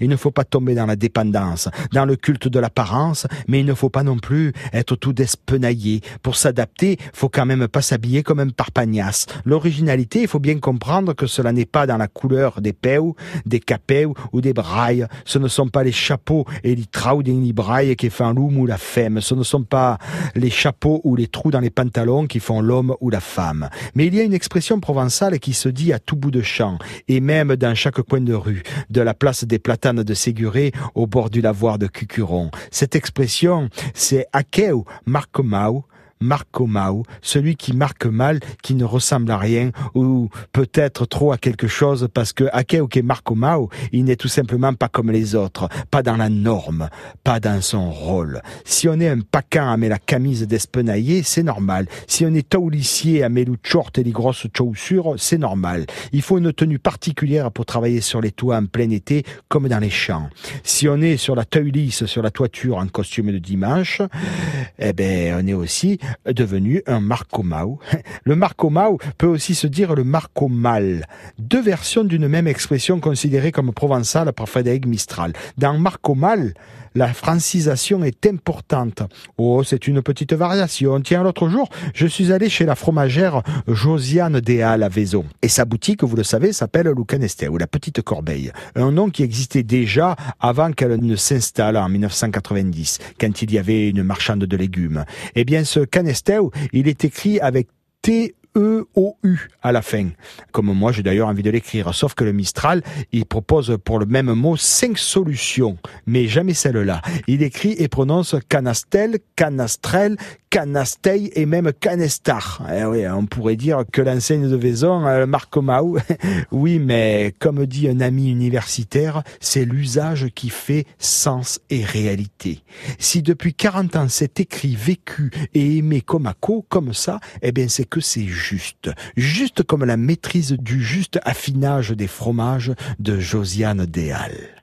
Il ne faut pas tomber dans la dépendance, dans le culte de l'apparence, mais il ne faut pas non plus être tout despenaillé. Pour s'adapter, faut quand même pas s'habiller comme un parpagnas. L'originalité, il faut bien comprendre que cela n'est pas dans la couleur des peu, des capeux ou des brailles. Ce ne sont pas les chapeaux et les trous des brailles qui font l'homme ou la femme. Ce ne sont pas les chapeaux ou les trous dans les pantalons qui font l'homme ou la femme. Mais il y a une expression provençale qui se dit à tout bout de champ, et même dans chaque coin de rue, de la place des platanes de Séguré au bord du lavoir de Cucuron. Cette expression, c'est akeu markomau, Marcomau, celui qui marque mal, qui ne ressemble à rien, ou peut-être trop à quelque chose, parce que Akeuke Marcomau, il n'est tout simplement pas comme les autres, pas dans la norme, pas dans son rôle. Si on est un paquin à mettre la camise d'espenaillé, c'est normal. Si on est taoulissier à mettre le short et les grosses chaussures, c'est normal. Il faut une tenue particulière pour travailler sur les toits en plein été, comme dans les champs. Si on est sur la taulisse, sur la toiture en costume de dimanche, eh ben, on est aussi devenu un Marcomau. Le Marcomau peut aussi se dire le Marcomal, deux versions d'une même expression considérée comme provençale par Frédéric Mistral. Dans Marcomal, la francisation est importante. Oh, c'est une petite variation. Tiens, l'autre jour, je suis allé chez la fromagère Josiane Déal à Vaison. Et sa boutique, vous le savez, s'appelle Lucanesté, ou la Petite Corbeille. Un nom qui existait déjà avant qu'elle ne s'installe en 1990, quand il y avait une marchande de légumes. Eh bien, ce Il est écrit avec T E-O-U à la fin. Comme moi, j'ai d'ailleurs envie de l'écrire. Sauf que le Mistral, il propose pour le même mot cinq solutions, mais jamais celle-là. Il écrit et prononce canastel, canastrel, canasteil et même canestar. Eh oui, on pourrait dire que l'enseigne de Vaison, euh, Marcomau, oui, mais comme dit un ami universitaire, c'est l'usage qui fait sens et réalité. Si depuis 40 ans c'est écrit, vécu et aimé comme à co, comme ça, eh bien c'est que c'est juste. Juste comme la maîtrise du juste affinage des fromages de Josiane Déal.